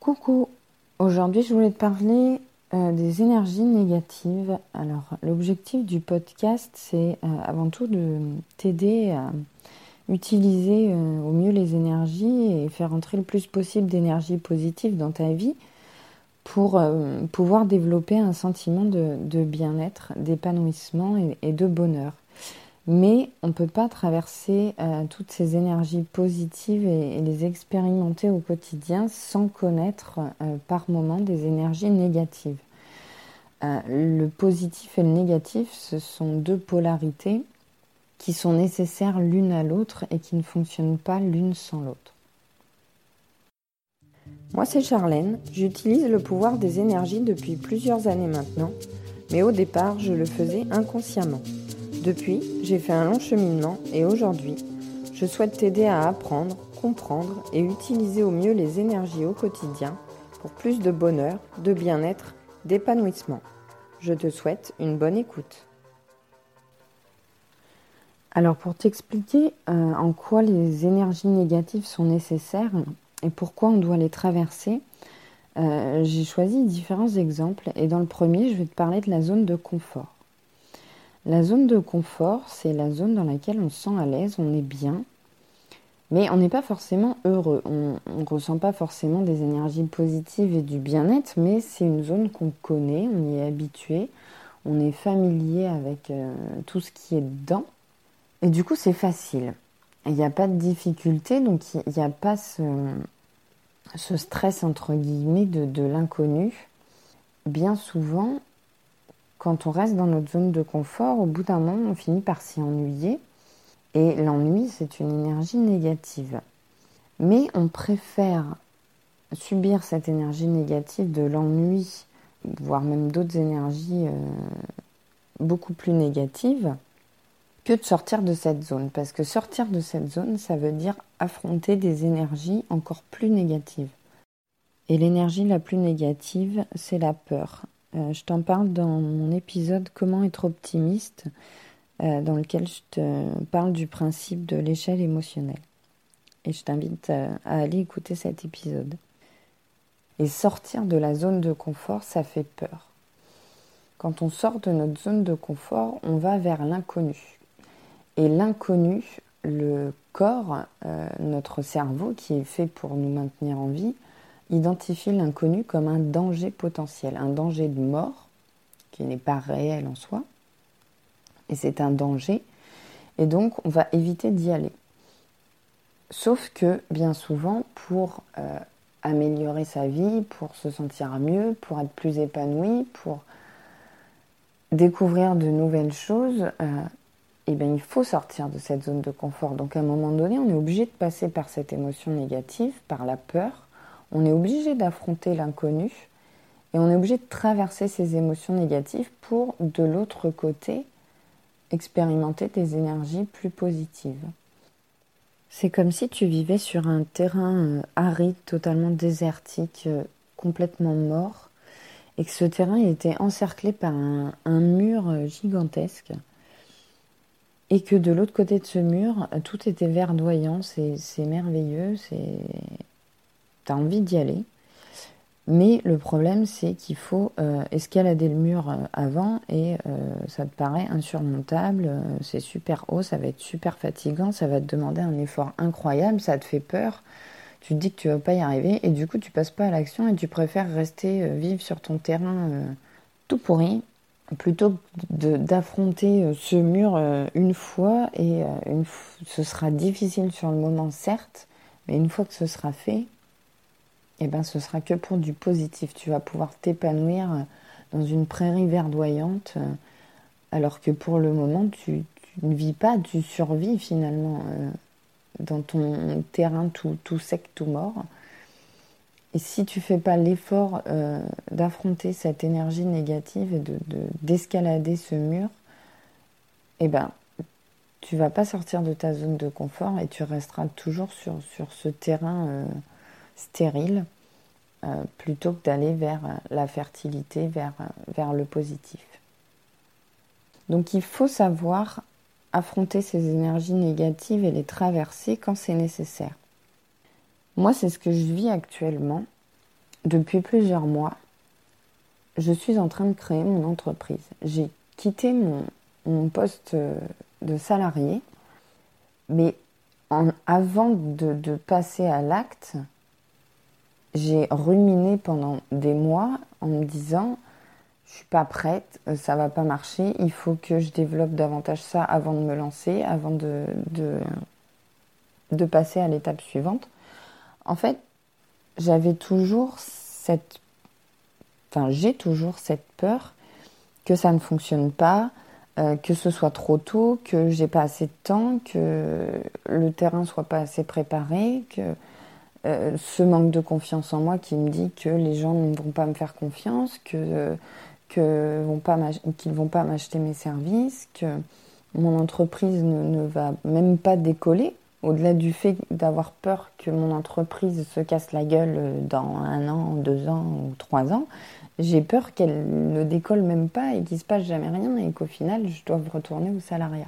Coucou, aujourd'hui je voulais te parler euh, des énergies négatives. Alors l'objectif du podcast c'est euh, avant tout de t'aider à utiliser euh, au mieux les énergies et faire entrer le plus possible d'énergie positive dans ta vie pour pouvoir développer un sentiment de, bien-être, d'épanouissement et de bonheur. Mais on ne peut pas traverser euh, toutes ces énergies positives et, les expérimenter au quotidien sans connaître euh, par moment des énergies négatives. Euh, le positif et le négatif, ce sont deux polarités qui sont nécessaires l'une à l'autre et qui ne fonctionnent pas l'une sans l'autre. Moi, c'est Charlène. J'utilise le pouvoir des énergies depuis plusieurs années maintenant, mais au départ, je le faisais inconsciemment. Depuis, j'ai fait un long cheminement et aujourd'hui, je souhaite t'aider à apprendre, comprendre et utiliser au mieux les énergies au quotidien pour plus de bonheur, de bien-être, d'épanouissement. Je te souhaite une bonne écoute. Alors pour t'expliquer euh, en quoi les énergies négatives sont nécessaires et pourquoi on doit les traverser, euh, j'ai choisi différents exemples et dans le premier je vais te parler de la zone de confort. La zone de confort, c'est la zone dans laquelle on se sent à l'aise, on est bien, mais on n'est pas forcément heureux. On ne ressent pas forcément des énergies positives et du bien-être, mais c'est une zone qu'on connaît, on y est habitué, on est familier avec euh, tout ce qui est dedans. Et du coup, c'est facile. Il n'y a pas de difficulté, donc il n'y a pas ce, stress, entre guillemets, de l'inconnu. Bien souvent, quand on reste dans notre zone de confort, au bout d'un moment, on finit par s'y ennuyer. Et l'ennui, c'est une énergie négative. Mais on préfère subir cette énergie négative de l'ennui, voire même d'autres énergies euh, beaucoup plus négatives, que de sortir de cette zone. Parce que sortir de cette zone, ça veut dire affronter des énergies encore plus négatives. Et l'énergie la plus négative, c'est la peur. Euh, je t'en parle dans mon épisode Comment être optimiste, euh, dans lequel je te parle du principe de l'échelle émotionnelle. Et je t'invite à, aller écouter cet épisode. Et sortir de la zone de confort, ça fait peur. Quand on sort de notre zone de confort, on va vers l'inconnu. Et l'inconnu, le corps, euh, notre cerveau qui est fait pour nous maintenir en vie, identifie l'inconnu comme un danger potentiel, un danger de mort qui n'est pas réel en soi, et c'est un danger, et donc on va éviter d'y aller. Sauf que bien souvent, pour euh, améliorer sa vie, pour se sentir mieux, pour être plus épanoui, pour découvrir de nouvelles choses, euh, eh bien, il faut sortir de cette zone de confort. Donc à un moment donné, on est obligé de passer par cette émotion négative, par la peur, on est obligé d'affronter l'inconnu et on est obligé de traverser ces émotions négatives pour, de l'autre côté, expérimenter des énergies plus positives. C'est comme si tu vivais sur un terrain euh, aride, totalement désertique, euh, complètement mort, et que ce terrain était encerclé par un, mur euh, gigantesque, et que de l'autre côté de ce mur, tout était verdoyant, c'est merveilleux, c'est envie d'y aller. Mais le problème, c'est qu'il faut euh, escalader le mur euh, avant et euh, ça te paraît insurmontable, c'est super haut, ça va être super fatigant, ça va te demander un effort incroyable, ça te fait peur, tu te dis que tu vas pas y arriver et du coup tu passes pas à l'action et tu préfères rester vivre sur ton terrain tout pourri plutôt que d'affronter ce mur une fois et une ce sera difficile sur le moment certes, mais une fois que ce sera fait, eh ben, ce sera que pour du positif. Tu vas pouvoir t'épanouir euh, dans une prairie verdoyante, euh, alors que pour le moment, tu, ne vis pas, tu survis finalement euh, dans ton terrain tout, sec, tout mort. Et si tu fais pas l'effort d'affronter cette énergie négative et de, d'escalader ce mur, eh ben, tu vas pas sortir de ta zone de confort et tu resteras toujours sur ce terrain stérile euh, plutôt que d'aller vers euh, la fertilité, vers, euh, vers le positif. Donc il faut savoir affronter ces énergies négatives et les traverser quand c'est nécessaire. Moi, c'est ce que je vis actuellement. depuis plusieurs mois, je suis en train de créer mon entreprise. J'ai quitté mon, poste de salarié, mais avant de, passer à l'acte, j'ai ruminé pendant des mois en me disant je suis pas prête, ça va pas marcher, il faut que je développe davantage ça avant de me lancer, avant de, de passer à l'étape suivante. En fait, j'avais toujours cette enfin j'ai toujours cette peur que ça ne fonctionne pas, euh, que ce soit trop tôt, que j'ai pas assez de temps, que le terrain soit pas assez préparé, que euh, ce manque de confiance en moi qui me dit que les gens ne vont pas me faire confiance, que que vont pas qu'ils vont pas m'acheter mes services, que mon entreprise ne, ne va même pas décoller au-delà du fait d'avoir peur que mon entreprise se casse la gueule dans un an, deux ans ou trois ans, j'ai peur qu'elle ne décolle même pas et qu'il se passe jamais rien et qu'au final je doive retourner au salariat.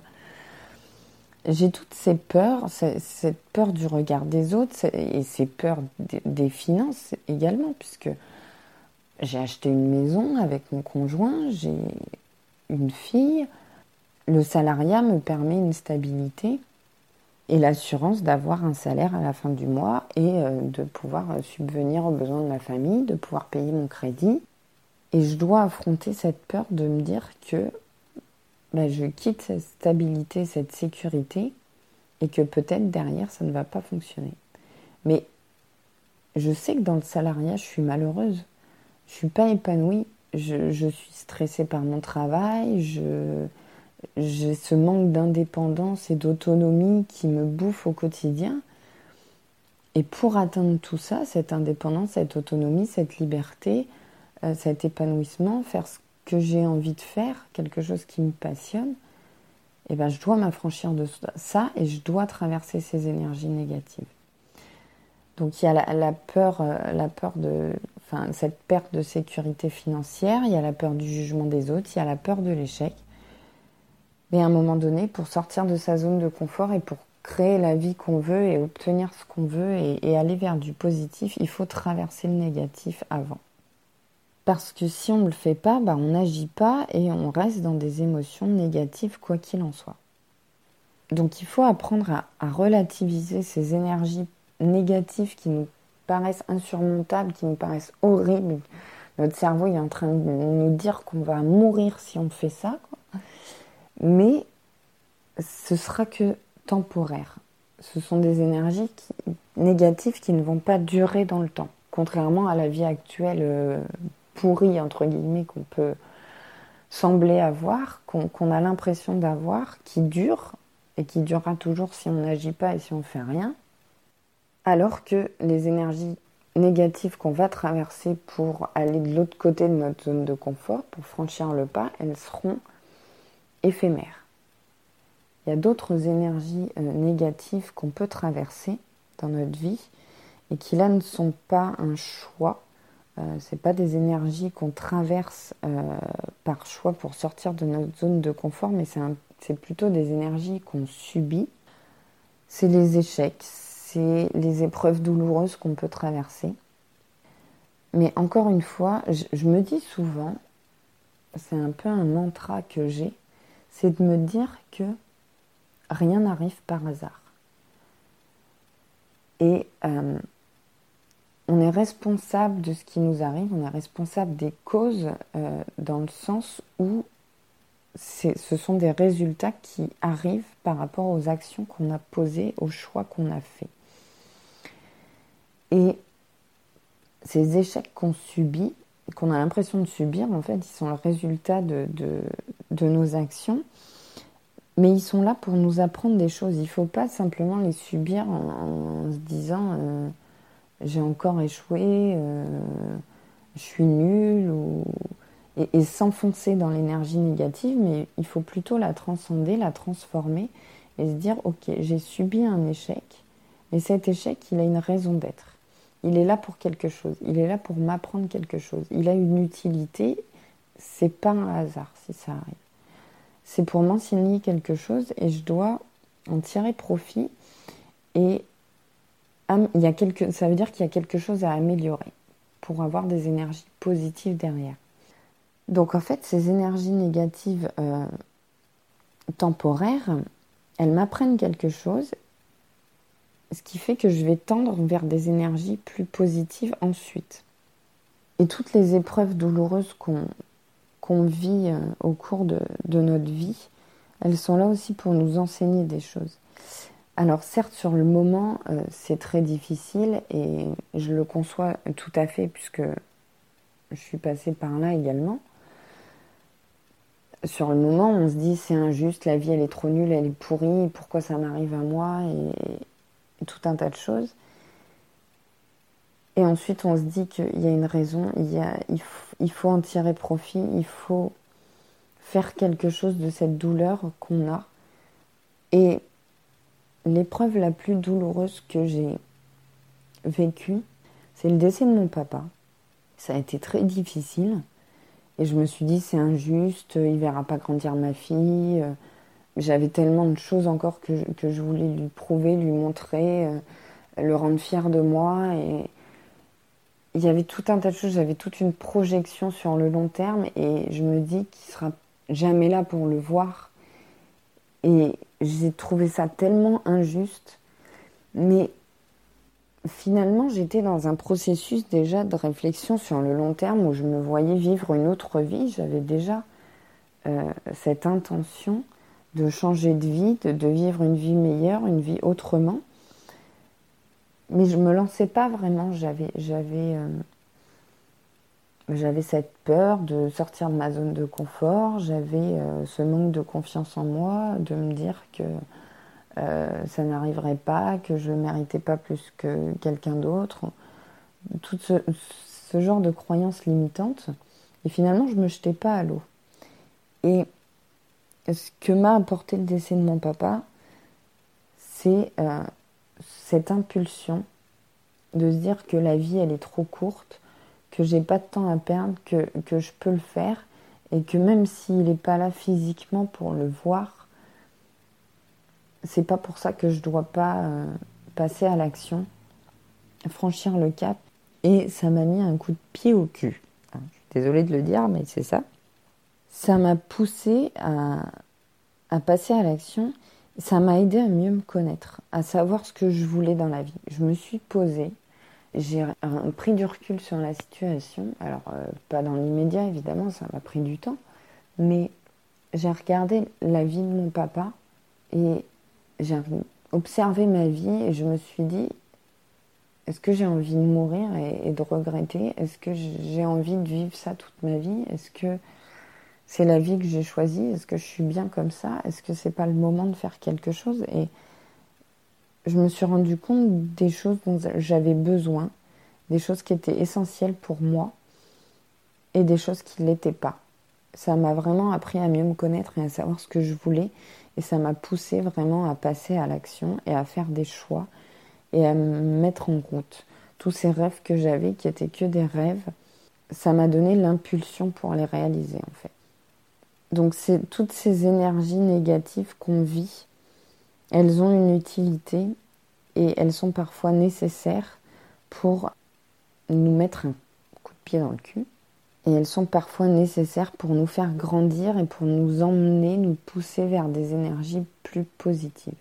J'ai toutes ces peurs, cette peur du regard des autres et ces peurs des finances également, puisque j'ai acheté une maison avec mon conjoint, j'ai une fille. Le salariat me permet une stabilité et l'assurance d'avoir un salaire à la fin du mois et euh, de pouvoir subvenir aux besoins de ma famille, de pouvoir payer mon crédit. Et je dois affronter cette peur de me dire que bah, je quitte cette stabilité, cette sécurité, et que peut-être derrière ça ne va pas fonctionner. Mais je sais que dans le salariat, je suis malheureuse. Je suis pas épanouie. Je, je suis stressée par mon travail. J'ai ce manque d'indépendance et d'autonomie qui me bouffe au quotidien. Et pour atteindre tout ça, cette indépendance, cette autonomie, cette liberté, euh, cet épanouissement, faire ce que j'ai envie de faire, quelque chose qui me passionne, eh ben, je dois m'affranchir de ça et je dois traverser ces énergies négatives. Donc il y a la, peur, euh, la peur de, cette perte de sécurité financière, il y a la peur du jugement des autres, il y a la peur de l'échec. Mais à un moment donné, pour sortir de sa zone de confort et pour créer la vie qu'on veut et obtenir ce qu'on veut et, aller vers du positif, il faut traverser le négatif avant. Parce que si on ne le fait pas, bah, on n'agit pas et on reste dans des émotions négatives quoi qu'il en soit. Donc il faut apprendre à, relativiser ces énergies négatives qui nous paraissent insurmontables, qui nous paraissent horribles. Notre cerveau est en train de nous dire qu'on va mourir si on fait ça. Mais ce sera que temporaire. Ce sont des énergies négatives qui ne vont pas durer dans le temps, contrairement à la vie actuelle euh, pourrie, entre guillemets, qu'on peut sembler avoir, qu'on a l'impression d'avoir, qui dure, et qui durera toujours si on n'agit pas et si on ne fait rien, alors que les énergies négatives qu'on va traverser pour aller de l'autre côté de notre zone de confort, pour franchir le pas, elles seront éphémère. Il y a d'autres énergies euh, négatives qu'on peut traverser dans notre vie et qui là ne sont pas un choix. Euh, Ce pas des énergies qu'on traverse euh, par choix pour sortir de notre zone de confort, mais c'est plutôt des énergies qu'on subit. C'est les échecs, c'est les épreuves douloureuses qu'on peut traverser. Mais encore une fois, je me dis souvent, c'est un peu un mantra que j'ai, c'est de me dire que rien n'arrive par hasard. Et euh, on est responsable de ce qui nous arrive, on est responsable des causes euh, dans le sens où ce sont des résultats qui arrivent par rapport aux actions qu'on a posées, aux choix qu'on a faits. Et ces échecs qu'on subit, qu'on a l'impression de subir, en fait, ils sont le résultat de, nos actions. Mais ils sont là pour nous apprendre des choses. Il ne faut pas simplement les subir en, se disant euh, j'ai encore échoué, euh, je suis nul, ou... et, et s'enfoncer dans l'énergie négative, mais il faut plutôt la transcender, la transformer et se dire ok, j'ai subi un échec, mais cet échec, il a une raison d'être. Il est là pour quelque chose. Il est là pour m'apprendre quelque chose. Il a une utilité. C'est pas un hasard si ça arrive. C'est pour m'enseigner quelque chose et je dois en tirer profit. Et il y a quelque, ça veut dire qu'il y a quelque chose à améliorer. pour avoir des énergies positives derrière. Donc en fait, ces énergies négatives euh, temporaires, elles m'apprennent quelque chose, ce qui fait que je vais tendre vers des énergies plus positives ensuite. Et toutes les épreuves douloureuses qu'on vit euh, au cours de, notre vie, elles sont là aussi pour nous enseigner des choses. Alors certes, sur le moment, euh, c'est très difficile et je le conçois tout à fait puisque je suis passée par là également. Sur le moment, on se dit c'est injuste, la vie elle est trop nulle, elle est pourrie, pourquoi ça m'arrive à moi et tout un tas de choses. Et ensuite, on se dit qu'il y a une raison, il, faut, en tirer profit, il faut faire quelque chose de cette douleur qu'on a. l'épreuve la plus douloureuse que j'ai vécue, c'est le décès de mon papa. Ça a été très difficile. Et je me suis dit, c'est injuste, il verra pas grandir ma fille. J'avais tellement de choses encore que je, que je voulais lui prouver, lui montrer, euh, le rendre fier de moi. Et, il y avait tout un tas de choses, j'avais toute une projection sur le long terme et je me dis qu'il sera jamais là pour le voir. Et j'ai trouvé ça tellement injuste. Mais finalement, j'étais dans un processus déjà de réflexion sur le long terme où je me voyais vivre une autre vie. J'avais déjà euh, cette intention de changer de vie, de vivre une vie meilleure, une vie autrement mais je me lançais pas vraiment. J'avais, j'avais, euh, j'avais cette peur de sortir de ma zone de confort. J'avais euh, ce manque de confiance en moi, de me dire que euh, ça n'arriverait pas, que je méritais pas plus que quelqu'un d'autre. Tout ce, genre de croyances limitantes. Et finalement, je me jetais pas à l'eau. Et ce que m'a apporté le décès de mon papa, c'est cette impulsion de se dire que la vie elle est trop courte, que j'ai pas de temps à perdre, que, que je peux le faire et que même s'il n'est pas là physiquement pour le voir, c'est pas pour ça que je dois pas euh, passer à l'action, franchir le cap. Et ça m'a mis un coup de pied au cul. Je suis désolée de le dire, mais c'est ça. Ça m'a poussé à, à passer à l'action ça m'a aidé à mieux me connaître, à savoir ce que je voulais dans la vie. Je me suis posée, j'ai pris du recul sur la situation. Alors, euh, pas dans l'immédiat, évidemment, ça m'a pris du temps. Mais j'ai regardé la vie de mon papa et j'ai observé ma vie et je me suis dit, est-ce que j'ai envie de mourir et de regretter? Est-ce que j'ai envie de vivre ça toute ma vie? Est-ce que c'est la vie que j'ai choisie? Est-ce que je suis bien comme ça? Est-ce que c'est pas le moment de faire quelque chose? Je me suis rendu compte des choses dont j'avais besoin, des choses qui étaient essentielles pour moi et des choses qui ne l'étaient pas. Ça m'a vraiment appris à mieux me connaître et à savoir ce que je voulais. Et ça m'a poussé vraiment à passer à l'action et à faire des choix et à me mettre en route. Tous ces rêves que j'avais, qui étaient que des rêves, ça m'a donné l'impulsion pour les réaliser en fait. Donc c'est toutes ces énergies négatives qu'on vit, elles ont une utilité et elles sont parfois nécessaires pour nous mettre un coup de pied dans le cul. Et elles sont parfois nécessaires pour nous faire grandir et pour nous emmener, nous pousser vers des énergies plus positives.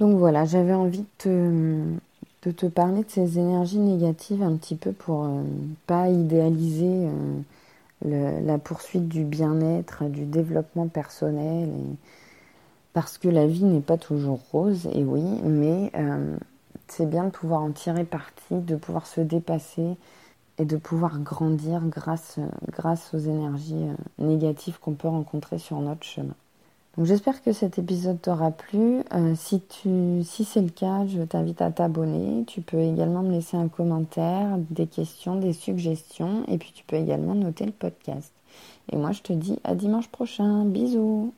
Donc voilà, j'avais envie de te, parler de ces énergies négatives un petit peu pour ne euh, pas idéaliser euh, la poursuite du bien-être, du développement personnel, parce que la vie n'est pas toujours rose, et oui, mais euh, c'est bien de pouvoir en tirer parti, de pouvoir se dépasser et de pouvoir grandir grâce, grâce aux énergies euh, négatives qu'on peut rencontrer sur notre chemin. Donc j'espère que cet épisode t'aura plu. Euh, si si c'est le cas, je t'invite à t'abonner. Tu peux également me laisser un commentaire, des questions, des suggestions, et puis tu peux également noter le podcast. Et moi, je te dis à dimanche prochain. Bisous.